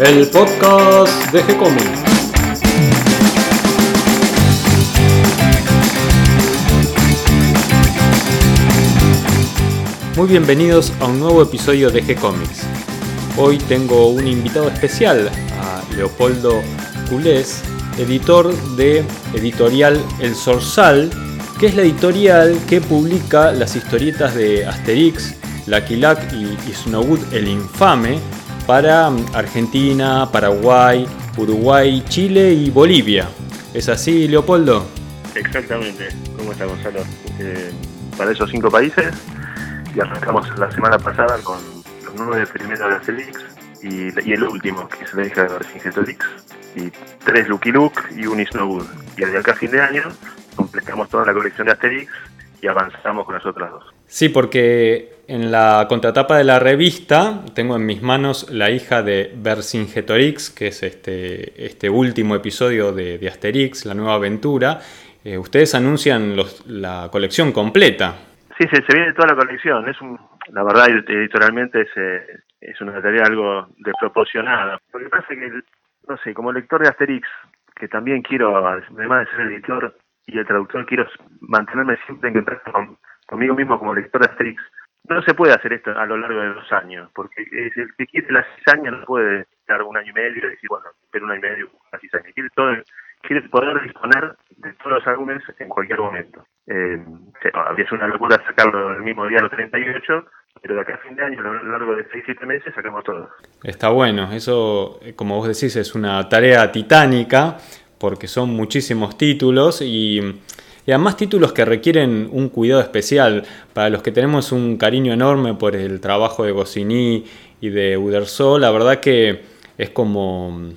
el podcast de G-Comics. Muy bienvenidos a un nuevo episodio de G-Comics. Hoy tengo un invitado especial, a Leopoldo Culés, editor de editorial El Sorsal, que es la editorial que publica las historietas de Asterix, Lucky Luck y Snowwood el Infame para Argentina, Paraguay, Uruguay, Chile y Bolivia. ¿Es así, Leopoldo? Exactamente. ¿Cómo está Gonzalo? Eh, para esos cinco países y arrancamos la semana pasada con los nueve primeros de Asterix y, el último, que es la hija de Vercingetorix, y tres Lucky Luke y un Snowwood. Y de acá a fin de año completamos toda la colección de Asterix y avanzamos con las otras dos. Sí, porque en la contratapa de la revista tengo en mis manos la hija de Vercingetorix, que es este, este último episodio de, Asterix, la nueva aventura. Eh, ustedes anuncian la colección completa. Sí, se, se, viene toda la colección. Es un, la verdad, editorialmente es, eh, es una tarea algo desproporcionada. Lo que pasa es que, no sé, como lector de Asterix, que también quiero, además de ser editor y el traductor, quiero mantenerme siempre en contacto conmigo mismo como lector de Asterix no se puede hacer esto a lo largo de dos años, porque el que quiere seis años no puede dar un año y medio y decir, bueno, espera un año y medio, seis años. Quiere, todo, quiere poder disponer de todos los álbumes en cualquier momento. Eh, habría sido una locura sacarlo el mismo día, los 38, pero de acá a fin de año, a lo largo de 6-7 meses, sacamos todo. Está bueno, eso, como vos decís, es una tarea titánica, porque son muchísimos títulos y y además títulos que requieren un cuidado especial para los que tenemos un cariño enorme por el trabajo de Goscinny y de Uderzo, la verdad que es como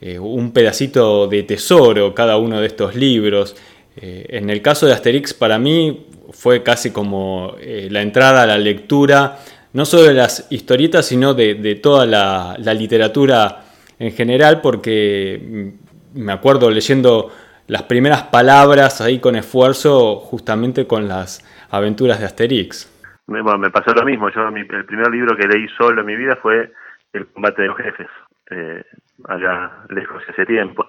eh, un pedacito de tesoro cada uno de estos libros. Eh, en el caso de Asterix para mí fue casi como eh, la entrada a la lectura, no solo de las historietas, sino de, toda la, literatura en general, porque mm, me acuerdo leyendo las primeras palabras ahí con esfuerzo justamente con las aventuras de Asterix. Bueno, me pasó lo mismo. Yo el primer libro que leí solo en mi vida fue El combate de los jefes, eh, allá lejos hace tiempo.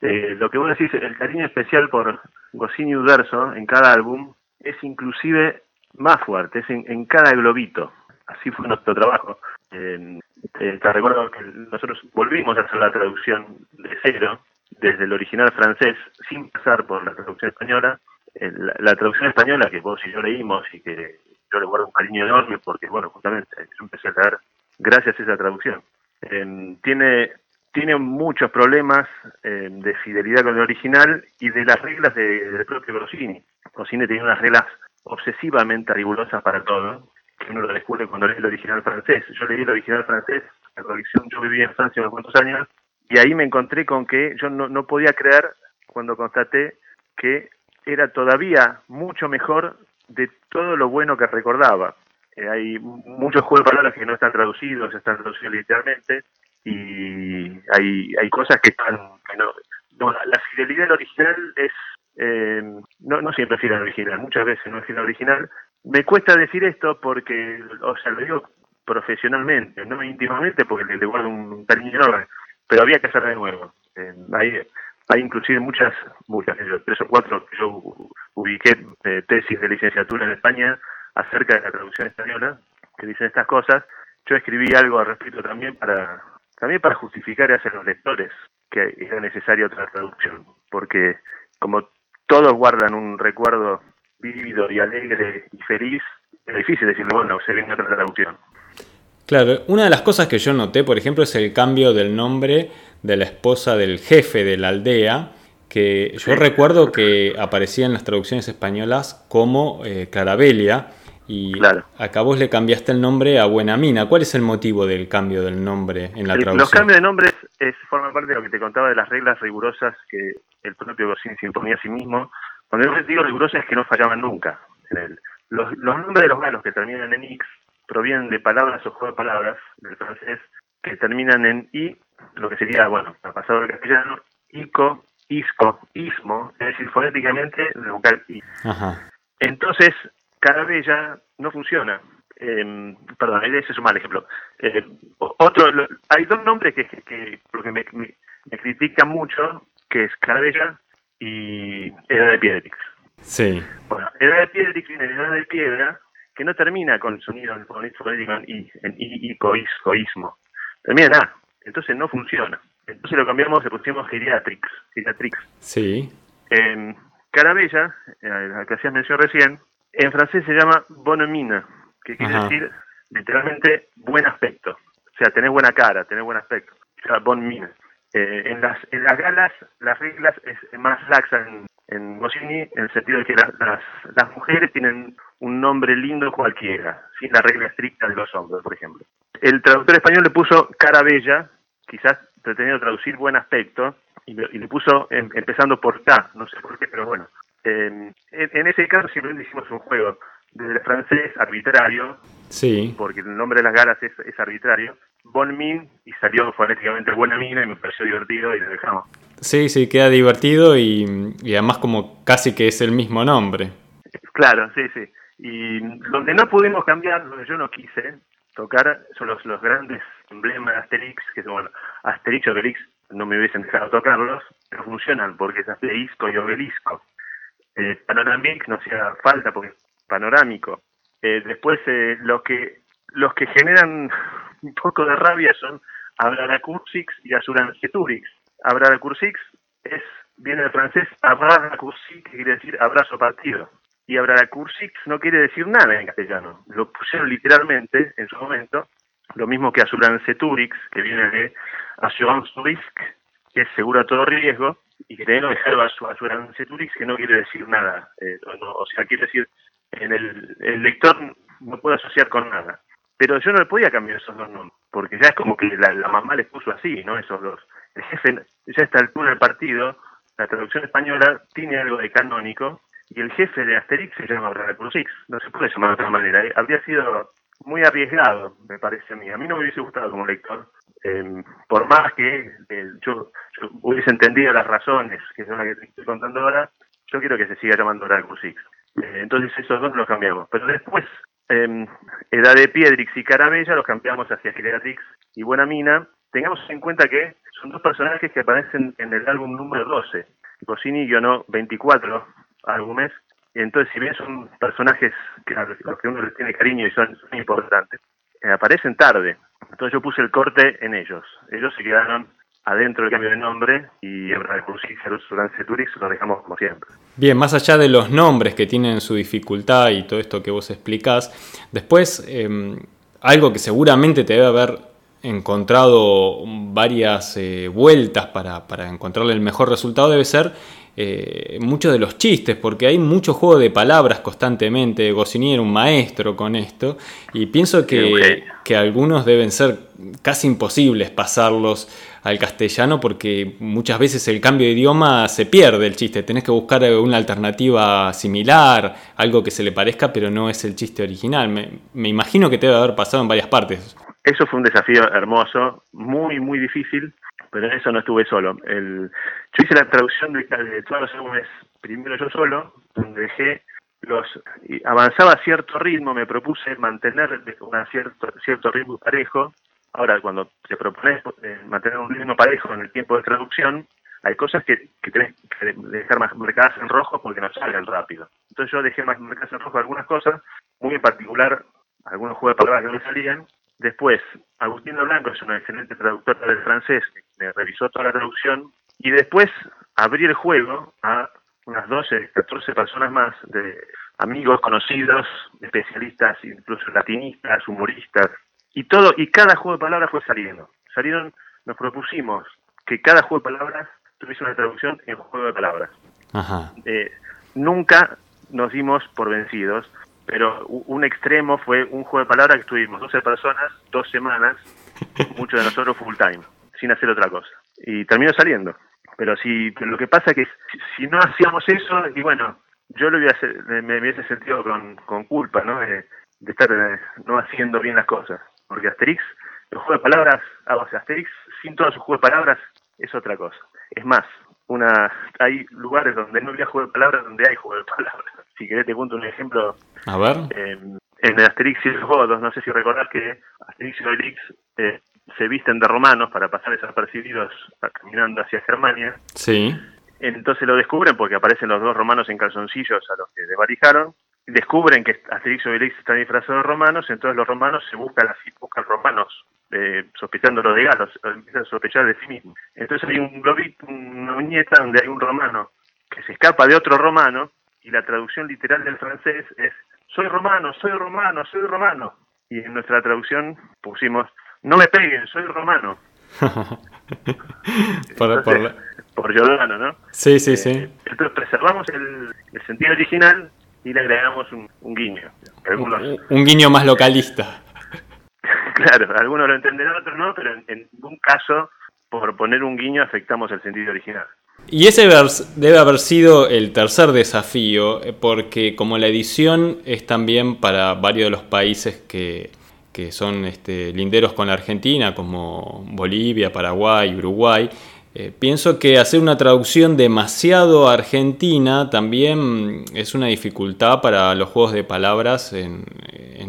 Eh, lo que vos decís, el cariño especial por Goscinny Uderzo en cada álbum es inclusive más fuerte, es en, cada globito. Así fue nuestro trabajo. Eh, te recuerdo que nosotros volvimos a hacer la traducción de cero desde el original francés sin pasar por la traducción española. Eh, la, traducción española que vos y yo leímos y que yo le guardo un cariño enorme porque, bueno, justamente yo empecé a leer gracias a esa traducción. Em, tiene, tiene muchos problemas em, de fidelidad con el original y de las reglas del propio Rossini. Rossini tenía unas reglas obsesivamente rigurosas para todo, que uno lo descubre cuando lee el original francés. Yo leí el original francés, la traducción, yo viví en Francia unos cuantos años, y ahí me encontré con que yo no, no podía creer cuando constaté que era todavía mucho mejor de todo lo bueno que recordaba. Eh, hay muchos juegos de palabras que no están traducidos, están traducidos literalmente, y hay, hay cosas que están... no, la fidelidad del original es... Eh, no, siempre es fiel al original, muchas veces no es fiel al original. Me cuesta decir esto porque, o sea, lo digo profesionalmente, no íntimamente porque le, le guardo un cariño enorme pero había que hacer de nuevo. hay, hay inclusive muchas, muchas, tres o cuatro yo ubiqué eh, tesis de licenciatura en España acerca de la traducción española, que dicen estas cosas. Yo escribí algo al respecto también para, también para justificar hacia los lectores que era necesaria otra traducción, porque como todos guardan un recuerdo vívido y alegre y feliz, es difícil decirle, bueno, se viene otra traducción. Claro, una de las cosas que yo noté, por ejemplo, es el cambio del nombre de la esposa del jefe de la aldea, que yo recuerdo que aparecía en las traducciones españolas como eh, Clarabelia, y acá vos le cambiaste el nombre a Buena Mina. ¿Cuál es el motivo del cambio del nombre en la traducción? Los cambios de nombres es, forman parte de lo que te contaba de las reglas rigurosas que el propio Goscinny se imponía a sí mismo. Cuando yo digo rigurosas es que no fallaban nunca. Los, los nombres de los malos que terminan en X provienen de palabras o juego de palabras del francés que terminan en i, lo que sería, bueno, ha pasado al castellano, ico, isco, ismo, es decir, fonéticamente el vocal i. Entonces, Carabella no funciona. Eh, perdón, ese es un mal ejemplo. Eh, otro, hay dos nombres que, que, porque me, me, critican mucho, que es Carabella y Edad de Piedrix. Sí. Bueno, Edad de Piedrix viene de Edad de Piedra, que no termina con el sonido en i, en i, i, coismo. Termina en A. Entonces no funciona. Entonces lo cambiamos, le pusimos geriatrix. geriatrix. Sí. Eh, Carabella, la que hacías mención recién, en francés se llama bonhomine, que quiere decir literalmente buen aspecto. O sea, tener buena cara, tener buen aspecto. O sea, bon mine. Eh, en, las, en las galas, las reglas es más laxa en, en Goscinny, en el sentido de que las, las, mujeres tienen un nombre lindo cualquiera, sin la regla estricta de los hombres, por ejemplo. El traductor español le puso cara bella, quizás pretendiendo traducir buen aspecto, y le, puso empezando por K, no sé por qué, pero bueno. Eh, en, ese caso simplemente hicimos un juego del francés arbitrario, sí. porque el nombre de las galas es, es arbitrario, Bon Min, y salió fonéticamente Buena Mina y me pareció divertido y lo dejamos. Sí, sí, queda divertido y, y además como casi que es el mismo nombre. Claro, sí, sí. Y donde no pudimos cambiar, donde yo no quise tocar, son los, los grandes emblemas de Asterix, que son, bueno, Asterix y Obelix no me hubiesen dejado tocarlos, pero funcionan porque es Asterisco y Obelisco. Eh, Panoramic no hacía falta porque es panorámico. Eh, después, eh, los que los que generan un poco de rabia son Abraracursix y Asuranceturix. Abraracursix es, viene del francés Abraracursix, que quiere decir abrazo partido. Y Abraracursix no quiere decir nada en castellano. Lo pusieron literalmente en su momento, lo mismo que Asuranceturix, que viene de Assurance Risk, que es seguro a todo riesgo, y que tenemos que dejar Asuranceturix, que no quiere decir nada. Eh, o sea, quiere decir, en el, el lector no puede asociar con nada. Pero yo no le podía cambiar esos dos nombres, porque ya es como que la, mamá les puso así, ¿no? Esos dos. El jefe, ya a esta altura del partido, la traducción española tiene algo de canónico, y el jefe de Asterix se llama X. No se puede llamar de otra manera. ¿eh? Habría sido muy arriesgado, me parece a mí. A mí no me hubiese gustado como lector, em, por más que eh, yo, hubiese entendido las razones, que son las que estoy contando ahora, yo quiero que se siga llamando X. Eh, entonces esos dos los cambiamos. Pero después, eh, Edad de Piedrix y Carabella los cambiamos hacia Geriatrix y Buena Mina. Tengamos en cuenta que son dos personajes que aparecen en el álbum número 12. Goscinny guionó 24 álbumes, entonces si bien son personajes que a los que uno les tiene cariño y son, importantes, eh, aparecen tarde. Entonces yo puse el corte en ellos. Ellos se quedaron adentro del cambio de nombre y en durante Turix lo dejamos como siempre. Bien, más allá de los nombres que tienen su dificultad y todo esto que vos explicás, después em, algo que seguramente te debe haber encontrado varias eh, vueltas para, para encontrarle el mejor resultado debe ser eh, muchos de los chistes, porque hay mucho juego de palabras constantemente. Goscinny era un maestro con esto, y pienso que, que, algunos deben ser casi imposibles pasarlos al castellano, porque muchas veces el cambio de idioma se pierde el chiste. Tenés que buscar una alternativa similar, algo que se le parezca, pero no es el chiste original. Me, imagino que te debe haber pasado en varias partes. Eso fue un desafío hermoso, muy, muy difícil pero en eso no estuve solo. Yo hice la traducción de, todos los álbumes primero yo solo, donde dejé los avanzaba a cierto ritmo, me propuse mantener un cierto, cierto ritmo parejo. Ahora, cuando te propones eh, mantener un ritmo parejo en el tiempo de traducción, hay cosas que, que tenés que dejar más marcadas en rojo porque no salen rápido. Entonces yo dejé más marcadas en rojo algunas cosas, muy en particular algunos juegos de palabras que no salían, Después, Agustín Blanco es una excelente traductora del francés me revisó toda la traducción y después abrí el juego a unas 12, 14 personas más de amigos, conocidos, especialistas, incluso latinistas, humoristas y todo y cada juego de palabras fue saliendo. Salieron, nos propusimos que cada juego de palabras tuviese una traducción en juego de palabras. Eh, nunca nos dimos por vencidos pero un extremo fue un juego de palabras que estuvimos 12 personas, dos semanas, muchos de nosotros full time, sin hacer otra cosa. Y terminó saliendo. Pero si lo que pasa es que si, no hacíamos eso, y bueno, yo lo hubiese, me, hubiese sentido con, con culpa, ¿no? De, estar eh, no haciendo bien las cosas. Porque Asterix, el juego de palabras, ah, o sea, Asterix sin todos sus juegos de palabras es otra cosa. Es más, una hay lugares donde no había juego de palabras donde hay juego de palabras. Si querés te cuento un ejemplo. A ver. Em, en Asterix y los Godos, no sé si recordás que Asterix y Obelix eh, se visten de romanos para pasar desapercibidos caminando hacia Germania. Sí. Entonces lo descubren porque aparecen los dos romanos en calzoncillos a los que desvalijaron. Descubren que Asterix y Obelix están disfrazados de romanos, entonces los romanos se buscan así, buscan romanos, eh, sospechándolo de galos, empiezan a sospechar de sí mismos. Entonces hay un globito, una viñeta donde hay un romano que se escapa de otro romano y la traducción literal del francés es soy romano, soy romano, soy romano. Y en nuestra traducción pusimos no me peguen, soy romano. por, por, ¿no? Sí, sí, sí. Eh, entonces preservamos el, sentido original y le agregamos un, guiño. Un, guiño más localista. claro, algunos lo entenderán, otros no, pero en, en ningún caso, por poner un guiño, afectamos el sentido original. Y ese debe haber sido el tercer desafío, eh, porque como la edición es también para varios de los países que, que son este, linderos con la Argentina, como Bolivia, Paraguay, Uruguay, eh, pienso que hacer una traducción demasiado argentina también es una dificultad para los juegos de palabras en,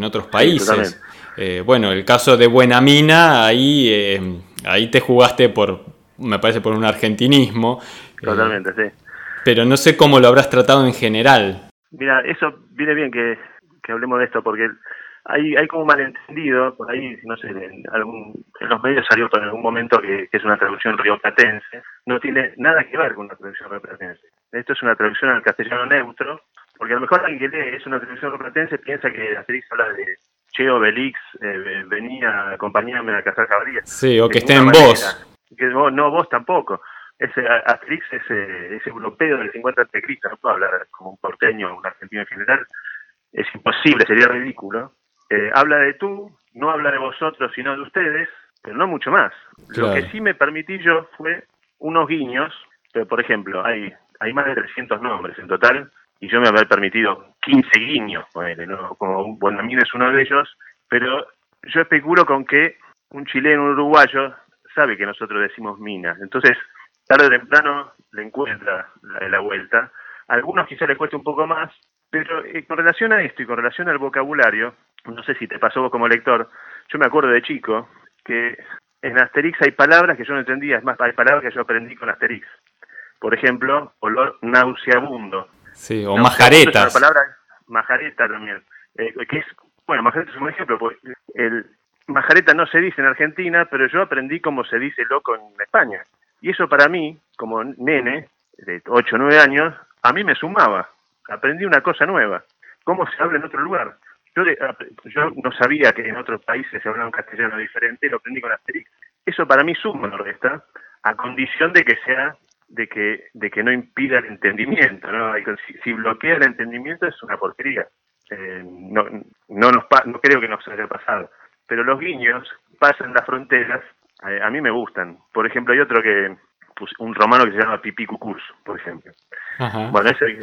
otros países. Eh, bueno, el caso de Buena Mina, ahí, eh, ahí te jugaste por, me parece, por un argentinismo. Totalmente, sí. Pero no sé cómo lo habrás tratado en general. Mira, eso viene bien que, que hablemos de esto, porque hay, hay como un malentendido, por ahí, no sé, en, algún, en los medios salió en algún momento que, es una traducción rioplatense, no tiene nada que ver con una traducción rioplatense. Esto es una traducción al castellano neutro, porque a lo mejor alguien que lee es una traducción rioplatense piensa que Asterix habla de Cheo Belix, eh, venía, acompañarme a cazar cabrías. Sí, o que esté en voz. Que no, vos tampoco. Ese Asterix ese, ese europeo del 50 a.C., no puedo hablar como un porteño o un argentino en general, es imposible, sería ridículo. Eh, habla de tú, no habla de vosotros, sino de ustedes, pero no mucho más. Lo que sí me permití yo fue unos guiños, pero por ejemplo, hay, hay más de 300 nombres en total, y yo me había permitido 15 guiños, ¿no? como bueno, a mí es uno de ellos, pero yo especulo con que un chileno, un uruguayo, sabe que nosotros decimos minas, entonces tarde o temprano le encuentra la, la vuelta. A algunos quizá le cueste un poco más, pero eh, con relación a esto y con relación al vocabulario, no sé si te pasó vos como lector, yo me acuerdo de chico que en Asterix hay palabras que yo no entendía, es más, hay palabras que yo aprendí con Asterix. Por ejemplo, olor nauseabundo. Sí, o majaretas. la palabra majareta también. Eh, que es, bueno, majareta es un ejemplo, pues el majareta no se dice en Argentina, pero yo aprendí cómo se dice loco en España. Y eso para mí, como nene de 8 o 9 años, a mí me sumaba. Aprendí una cosa nueva. ¿Cómo se habla en otro lugar? Yo, no sabía que en otros países se hablaba un castellano diferente, lo aprendí con Asterix. Eso para mí suma, no resta, a condición de que sea de que de que no impida el entendimiento, ¿no? Si, bloquea el entendimiento es una porquería. Eh, no, no, nos no creo que nos haya pasado. Pero los guiños pasan las fronteras, eh, a mí me gustan. Por ejemplo, hay otro que, pues, un romano que se llama Pipí Cucús, por ejemplo. Bueno, ese,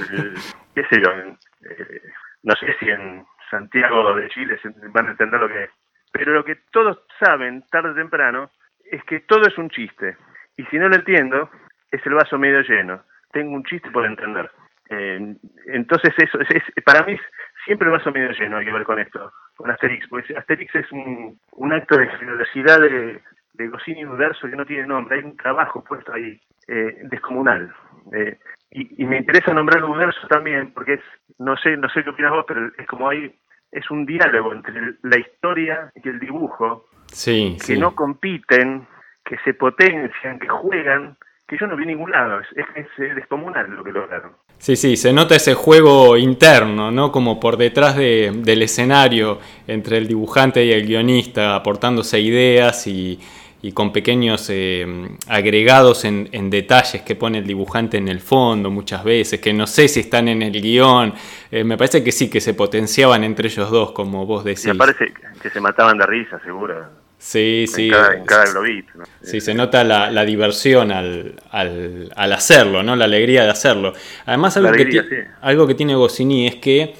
qué sé yo, eh, no sé si en Santiago de Chile van a entender lo que es. Pero lo que todos saben, tarde o temprano, es que todo es un chiste. Y si no lo entiendo, es el vaso medio lleno. Tengo un chiste por entender. Eh, entonces, eso es, para mí siempre el vaso medio lleno hay que ver con esto, con Asterix. Porque Asterix es un, acto de generosidad de, de Goscinny Universo que no tiene nombre. Hay un trabajo puesto ahí eh, descomunal. Eh, y, me interesa nombrar el universo también, porque no sé, no sé qué opinas vos, pero es como hay, es un diálogo entre la historia y el dibujo, sí, que no compiten, que se potencian, que juegan, que yo no vi ningún lado, es, es, descomunal lo que lograron. Sí, sí, se nota ese juego interno, ¿no? Como por detrás de, del escenario entre el dibujante y el guionista, aportándose ideas y, y con pequeños eh, agregados en, detalles que pone el dibujante en el fondo muchas veces, que no sé si están en el guion. Eh, me parece que sí, que se potenciaban entre ellos dos, como vos decís. Me parece que se mataban de risa, seguro. Sí, sí. en cada globito. Sí, se nota la, diversión al, al, hacerlo, ¿no? La alegría de hacerlo. Además, algo, que, algo que tiene Goscinny es que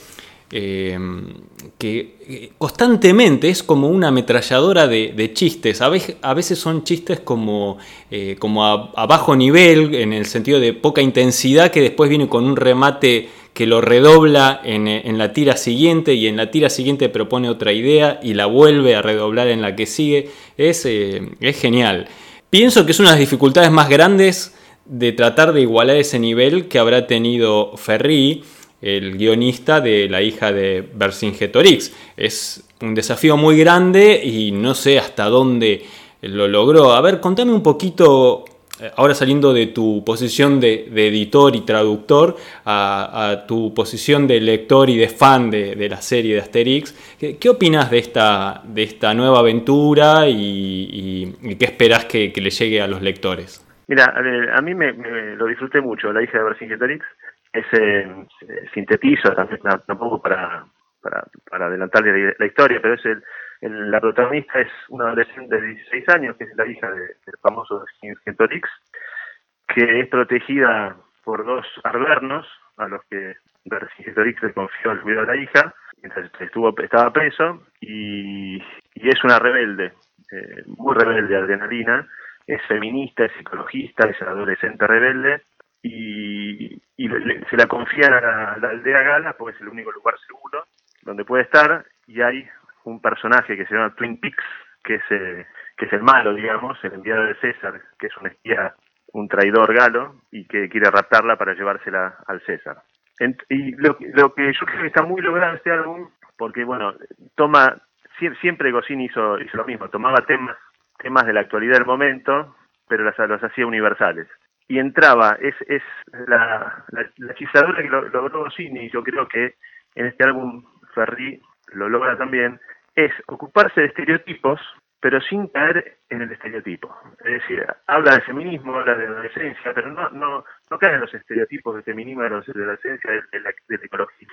eh, que eh, constantemente es como una ametralladora de, chistes. A veces, a veces, son chistes como, eh, como a, bajo nivel, en el sentido de poca intensidad, que después viene con un remate que lo redobla en, la tira siguiente y en la tira siguiente propone otra idea y la vuelve a redoblar en la que sigue. Es, eh, es genial. Pienso que es una de las dificultades más grandes de tratar de igualar ese nivel que habrá tenido Ferri, el guionista de la hija de Vercingetorix. Es un desafío muy grande y no sé hasta dónde lo logró. A ver, contame un poquito, eh, ahora saliendo de tu posición de, editor y traductor a, tu posición de lector y de fan de, la serie de Asterix, ¿qué, opinas de esta, de esta nueva aventura y, qué esperás que, le llegue a los lectores? Mira, a, mí me, lo disfruté mucho, la hija de Vercingetorix. Ese sintetizo, tampoco para, para, para adelantarle la, historia, pero es el, la protagonista es una adolescente de 16 años, que es la hija del famoso Vercingetorix, que es protegida por dos arvernos, a los que Vercingetorix le confió el cuidado de la hija, mientras estuvo, estaba preso, y, es una rebelde, eh, muy rebelde, adrenalina, es feminista, es ecologista, es adolescente rebelde, y, se la confían a la, aldea Gala porque es el único lugar seguro donde puede estar y hay un personaje que se llama Twin Peaks que es, eh, que es el malo, digamos, el enviado de César, que es un espía, un traidor galo y que quiere raptarla para llevársela al César. y lo, lo, que yo creo que está muy logrado este álbum, porque bueno, toma, siempre Goscinny hizo, hizo lo mismo, tomaba temas, temas de la actualidad del momento, pero las, los hacía universales y entraba, es, es la, la, la que lo, logró Goscinny, y yo creo que en este álbum Ferri lo logra también, es ocuparse de estereotipos, pero sin caer en el estereotipo. Es decir, habla de feminismo, habla de adolescencia, pero no, no, no cae en los estereotipos de feminismo, de la adolescencia, de, la, ecología,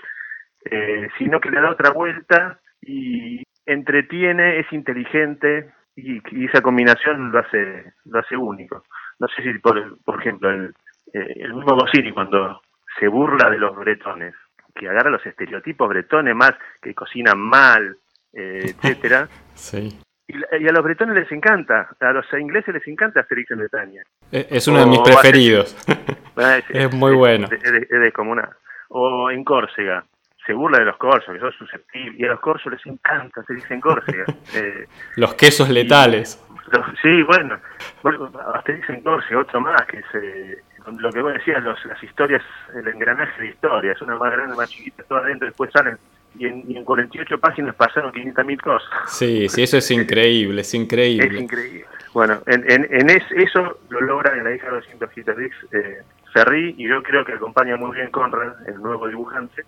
eh, sino que le da otra vuelta y entretiene, es inteligente y, y esa combinación lo hace, lo hace único no sé si, por, por ejemplo, el, eh, el mismo Goscinny cuando se burla de los bretones, que agarra los estereotipos bretones más, que cocinan mal, eh, etcétera. sí. Y, a los bretones les encanta, a los ingleses les encanta Asterix en Bretaña. Es uno de mis preferidos. es, muy bueno. Es, como una. O en Córcega, se burla de los corsos, que son susceptibles, y a los corsos les encanta Asterix en Córcega. Eh, los quesos letales sí, bueno, bueno Asterix en Corse, otro más, que se, lo que vos decías, los, las historias, el engranaje de historia, es una más grande, más chiquita, todo adentro, después salen y en, y en 48 páginas pasaron 500.000 cosas. Sí, sí, eso es increíble, es increíble. Es increíble. Bueno, en, en, en eso lo logra en la hija de 200 Hitlerix eh, Ferri, y yo creo que acompaña muy bien Conrad, el nuevo dibujante,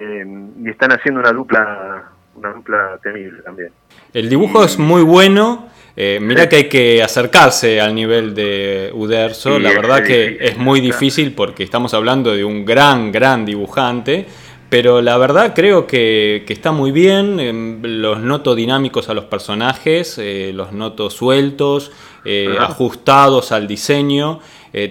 eh, y están haciendo una dupla una dupla temible también. El dibujo es muy bueno. Eh, mira que hay que acercarse al nivel de Uderzo. la verdad que es muy difícil porque estamos hablando de un gran, gran dibujante. Pero la verdad creo que, está muy bien. Em, los noto dinámicos a los personajes, eh, los noto sueltos, eh, ajustados al diseño.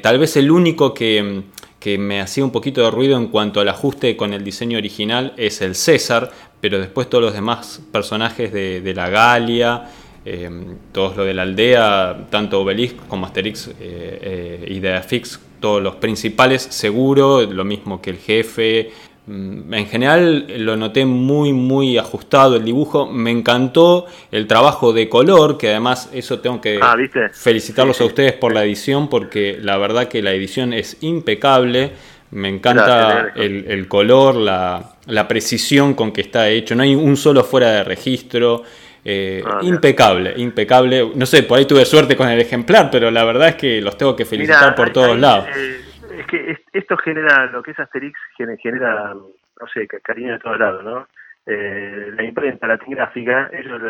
tal vez el único que que me hacía un poquito de ruido en cuanto al ajuste con el diseño original es el César, pero después todos los demás personajes de, la Galia, eh, todos los de la aldea, tanto Obelix como Asterix eh, eh, y Deafix, todos los principales, seguro, lo mismo que el jefe. Mm, en general lo noté muy muy ajustado el dibujo, me encantó el trabajo de color, que además eso tengo que ah, felicitarlos a ustedes por la edición, porque la verdad que la edición es impecable me encanta el, color, la, precisión con que está hecho. No hay un solo fuera de registro. Eh, ah, impecable, impecable. No sé, por ahí tuve suerte con el ejemplar, pero la verdad es que los tengo que felicitar por todos lados. Eh, es que esto genera, lo que es Asterix, genera, no sé, cariño de todos lados, ¿no? Eh, la imprenta, la gráfica, ellos,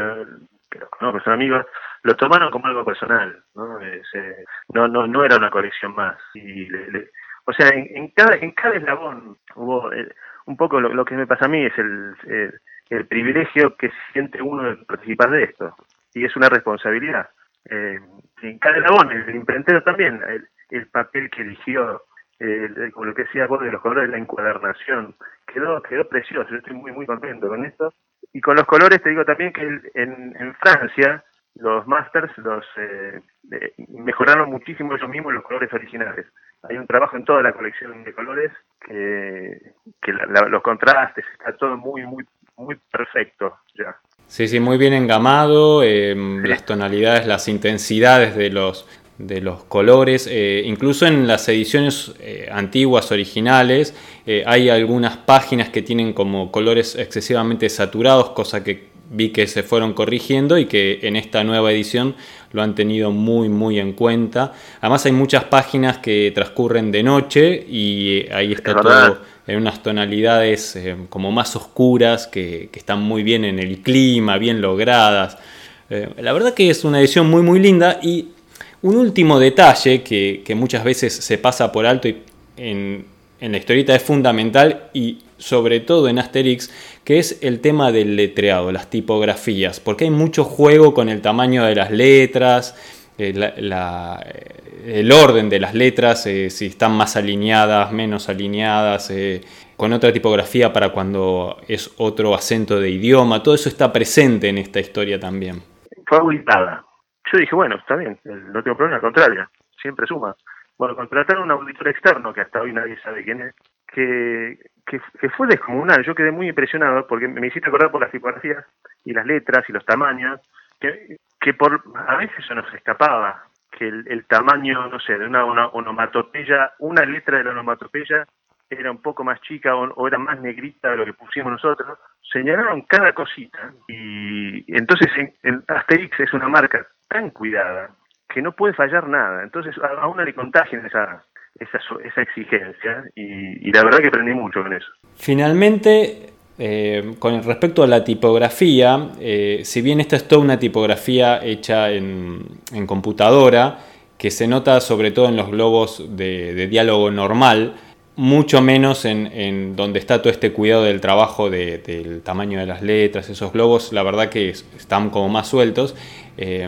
que los conozco, son amigos, lo tomaron como algo personal, ¿no? no, no, no era una colección más. Y le, o sea, en, cada, en cada eslabón hubo eh, un poco lo, que me pasa a mí es el, el, privilegio que siente uno de participar de esto. Y es una responsabilidad. Eh, en cada eslabón, el imprentero también, el, papel que eligió, como lo que decía vos de los colores, la encuadernación, quedó, quedó precioso. Yo estoy muy, muy contento con esto. Y con los colores te digo también que en, en Francia los masters los eh, mejoraron muchísimo ellos mismos los colores originales hay un trabajo en toda la colección de colores que, los contrastes, está todo muy, muy, muy perfecto ya. Sí, sí, muy bien engamado, em, las tonalidades, las intensidades de los, de los colores, eh, incluso en las ediciones eh, antiguas, originales, eh, hay algunas páginas que tienen como colores excesivamente saturados, cosa que vi que se fueron corrigiendo y que en esta nueva edición lo han tenido muy muy en cuenta. Además hay muchas páginas que transcurren de noche y ahí está todo en unas tonalidades como más oscuras que, están muy bien en el clima, bien logradas. Eh, la verdad que es una edición muy muy linda y un último detalle que, muchas veces se pasa por alto y en, la historieta es fundamental y sobre todo en Asterix, que es el tema del letreado, las tipografías, porque hay mucho juego con el tamaño de las letras, eh, eh, el orden de las letras, eh, si están más alineadas, menos alineadas, con otra tipografía para cuando es otro acento de idioma, todo eso está presente en esta historia también. Fue auditada. Yo dije, bueno, está bien, no tengo problema, al contrario, siempre suma. Bueno, contrataron a un auditor externo, que hasta hoy nadie sabe quién es, que, que, fue descomunal. Yo quedé muy impresionado porque me hiciste acordar por las tipografías y las letras y los tamaños, que, que por a veces se nos escapaba que el, tamaño, no sé, de una, una, onomatopeya, una letra de la onomatopeya era un poco más chica o, era más negrita de lo que pusimos nosotros, señalaron cada cosita y entonces en Asterix es una marca tan cuidada que no puede fallar nada. Entonces a, uno le contagian esa, esa, esa exigencia y, la verdad que aprendí mucho con eso. Finalmente, eh, con respecto a la tipografía, eh, si bien esta es toda una tipografía hecha en, en computadora, que se nota sobre todo en los globos de diálogo normal, mucho menos en, donde está todo este cuidado del trabajo del tamaño de las letras, esos globos, la verdad que están como más sueltos. Eh,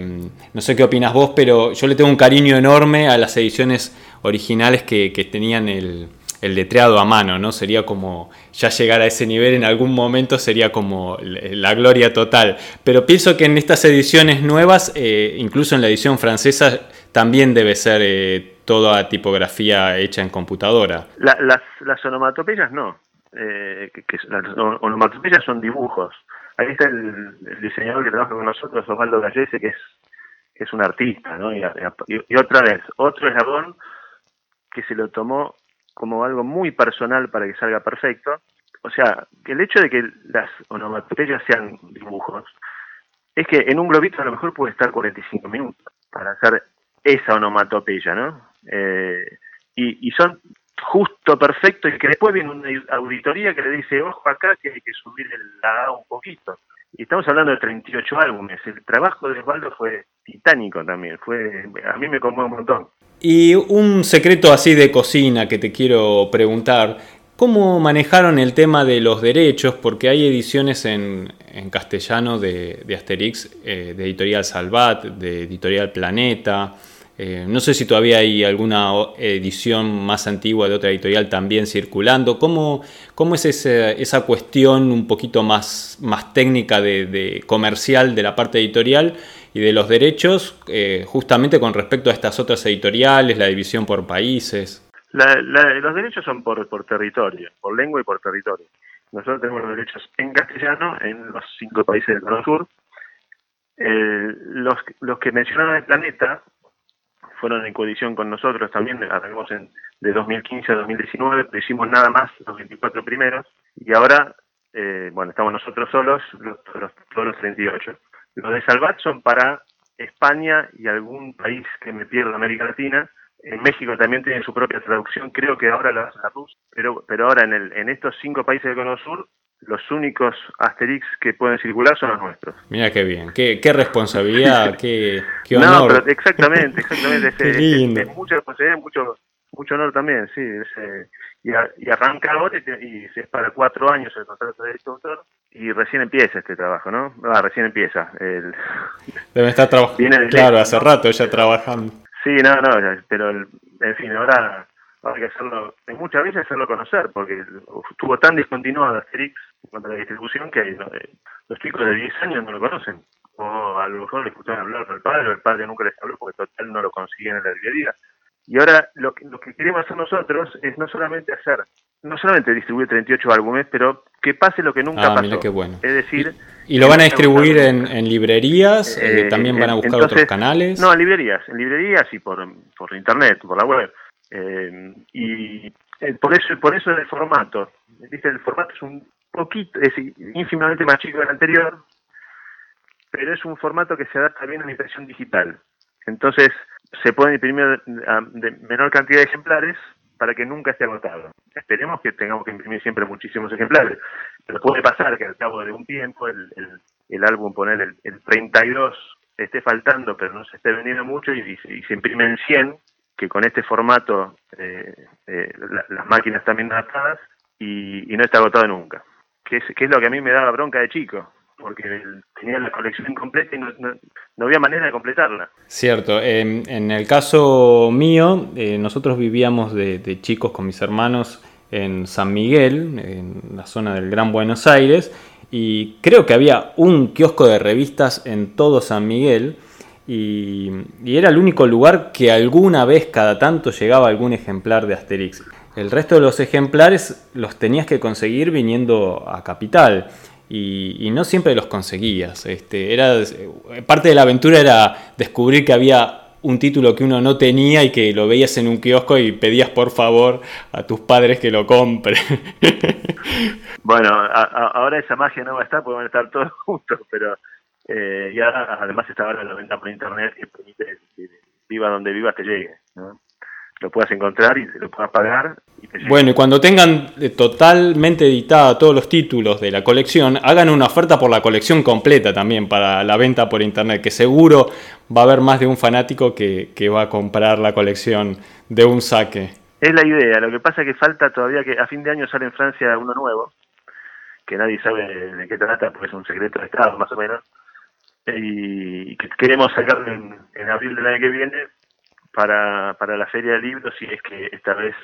no sé qué opinas vos, pero yo le tengo un cariño enorme a las ediciones originales que, tenían el, letreado a mano, ¿no? Sería como ya llegar a ese nivel en algún momento sería como la gloria total. Pero pienso que en estas ediciones nuevas, eh, incluso en la edición francesa, también debe ser eh, toda tipografía hecha en computadora. las, las onomatopeyas no. Eh, las onomatopeyas son dibujos. Ahí está el, diseñador que trabaja con nosotros, Osvaldo Gallese, que es, que es un artista, ¿no? Y, otra vez, otro eslabón que se lo tomó como algo muy personal para que salga perfecto. O sea, el hecho de que las onomatopeyas sean dibujos, es que en un globito a lo mejor puede estar 45 minutos para hacer esa onomatopeya, ¿no? Eh, y, son justo perfecto y que después viene una auditoría que le dice, ojo acá que hay que subir la un poquito. Y estamos hablando de 38 álbumes. El trabajo de Osvaldo fue titánico también. Fue, a mí me conmueve un montón. Y un secreto así de cocina que te quiero preguntar. ¿Cómo manejaron el tema de los derechos? Porque hay ediciones en, en castellano de, de Asterix, eh, de Editorial Salvat, de Editorial Planeta. Eh, no sé si todavía hay alguna edición más antigua de otra editorial también circulando. ¿Cómo, cómo es esa cuestión un poquito más, más técnica de, comercial de la parte editorial y de los derechos, eh, justamente con respecto a estas otras editoriales, la división por países? los derechos son por, por territorio, por lengua y por territorio. Nosotros tenemos los derechos en castellano en los cinco países del Sur. Eh, los, los que mencionaron el planeta fueron en coedición con nosotros también, arrancamos en, de 2015 a 2019, pero hicimos nada más los 24 primeros, y ahora, eh, bueno, estamos nosotros solos, los, todos los 38. Los de Salvat son para España y algún país que me pierdo América Latina. En México también tiene su propia traducción, creo que ahora la hace la RUS, pero, pero ahora en, el, en estos cinco países del Cono Sur los únicos Asterix que pueden circular son los nuestros. Mira qué bien, qué, qué responsabilidad, qué, qué, honor. No, pero exactamente, exactamente. Es, mucha responsabilidad, mucho, mucho honor también, sí. Eh, y, arranca ahora y, es para cuatro años el contrato de este autor y recién empieza este trabajo, ¿no? Ah, recién empieza. El, Debe estar trabajando, claro, hace rato ya trabajando. Sí, no, no, pero en fin, ahora hay que hacerlo, en muchas veces hacerlo conocer, porque estuvo tan discontinuado Asterix en cuanto a la distribución que eh, los chicos de 10 años no lo conocen. O a lo mejor le escucharon hablar al padre, o el padre nunca les habló porque total no lo consiguen en la librería. Y ahora lo que, lo que queremos hacer nosotros es no solamente hacer, no solamente distribuir 38 álbumes, pero que pase lo que nunca ah, pasó. qué bueno. Es decir... ¿Y, lo van a distribuir en, librerías? Eh, ¿También van a buscar otros canales? No, en librerías, en librerías y por, por internet, por la web. Eh, y eh, por eso por eso el formato. ¿Viste? El formato es un poquito, es ínfimamente más chico que el anterior, pero es un formato que se adapta bien a la impresión digital. Entonces, se pueden imprimir de menor cantidad de ejemplares para que nunca esté agotado. Esperemos que tengamos que imprimir siempre muchísimos ejemplares, pero puede pasar que al cabo de un tiempo el, el, álbum, poner el, el, 32, esté faltando, pero no se esté vendiendo mucho y, se imprimen 100, que con este formato eh, eh, las máquinas bien adaptadas y, no está agotado nunca. Que es, lo que a mí me daba bronca de chico porque tenía la colección completa y no, había manera de completarla. Cierto, en el caso mío, eh, nosotros vivíamos de, chicos con mis hermanos en San Miguel, en la zona del Gran Buenos Aires, y creo que había un kiosco de revistas en todo San Miguel, y, y era el único lugar que alguna vez cada tanto llegaba algún ejemplar de Asterix. El resto de los ejemplares los tenías que conseguir viniendo a Capital y, no siempre los conseguías. Este, era, parte de la aventura era descubrir que había un título que uno no tenía y que lo veías en un kiosco y pedías por favor a tus padres que lo compren. bueno, ahora esa magia no va a estar porque van a estar todos juntos, pero eh, ya además está ahora la venta por internet que permite que viva donde vivas te llegue. ¿no? lo puedas encontrar y se lo puedas pagar. bueno, y cuando tengan eh, totalmente editada todos los títulos de la colección, hagan una oferta por la colección completa también para la venta por internet, que seguro va a haber más de un fanático que, va a comprar la colección de un saque. Es la idea, lo que pasa es que falta todavía que a fin de año sale en Francia uno nuevo, que nadie sabe de qué trata, porque es un secreto de Estado más o menos, y que queremos sacarlo en, abril del año que viene, para, para la Feria del Libro, si es que esta vez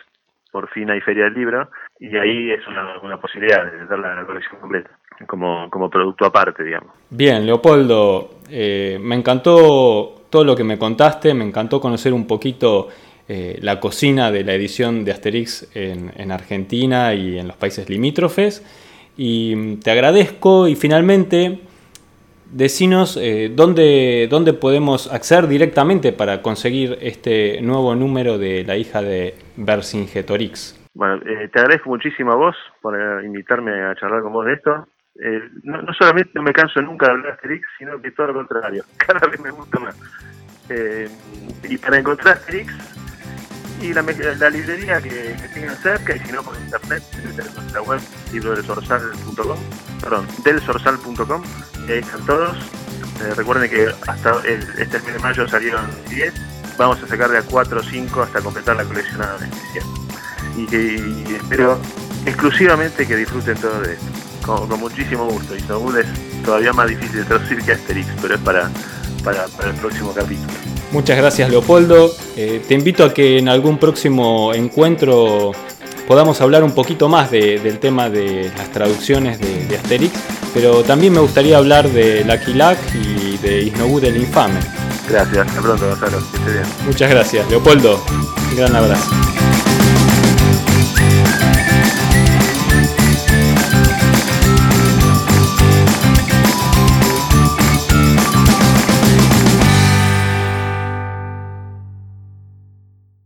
por fin hay Feria del Libro, y ahí es una, posibilidad de dar la colección completa, como, como producto aparte, digamos. Bien, Leopoldo, eh, me encantó todo lo que me contaste, me encantó conocer un poquito eh, la cocina de la edición de Asterix en, en Argentina y en los países limítrofes, y te agradezco y finalmente decinos eh, dónde, dónde podemos acceder directamente para conseguir este nuevo número de la hija de Vercingetorix. Bueno, eh, te agradezco muchísimo a vos por eh, invitarme a charlar con vos de esto. no, no, solamente no me canso nunca de hablar de Asterix, sino que todo lo contrario, cada vez me gusta más. y para encontrar Asterix y la, la librería que, tengan cerca, y si no por internet, en nuestra web, librodelsorsal.com, perdón, delsorsal.com, y ahí están todos. Eh, recuerden que hasta este mes de mayo salieron 10, vamos a sacar de a 4 o 5 hasta completar la colección especial. Y que espero exclusivamente que disfruten todo de esto, con, muchísimo gusto. Y Snowwood es todavía más difícil de traducir que Asterix, pero es para, para el próximo capítulo. Muchas gracias Leopoldo. Eh, te invito a que en algún próximo encuentro podamos hablar un poquito más del tema de las traducciones de, Asterix, pero también me gustaría hablar de Lucky Luck y de Isnowood el Infame. Gracias, hasta pronto Gonzalo, que esté bien. Muchas gracias, Leopoldo. Un gran abrazo.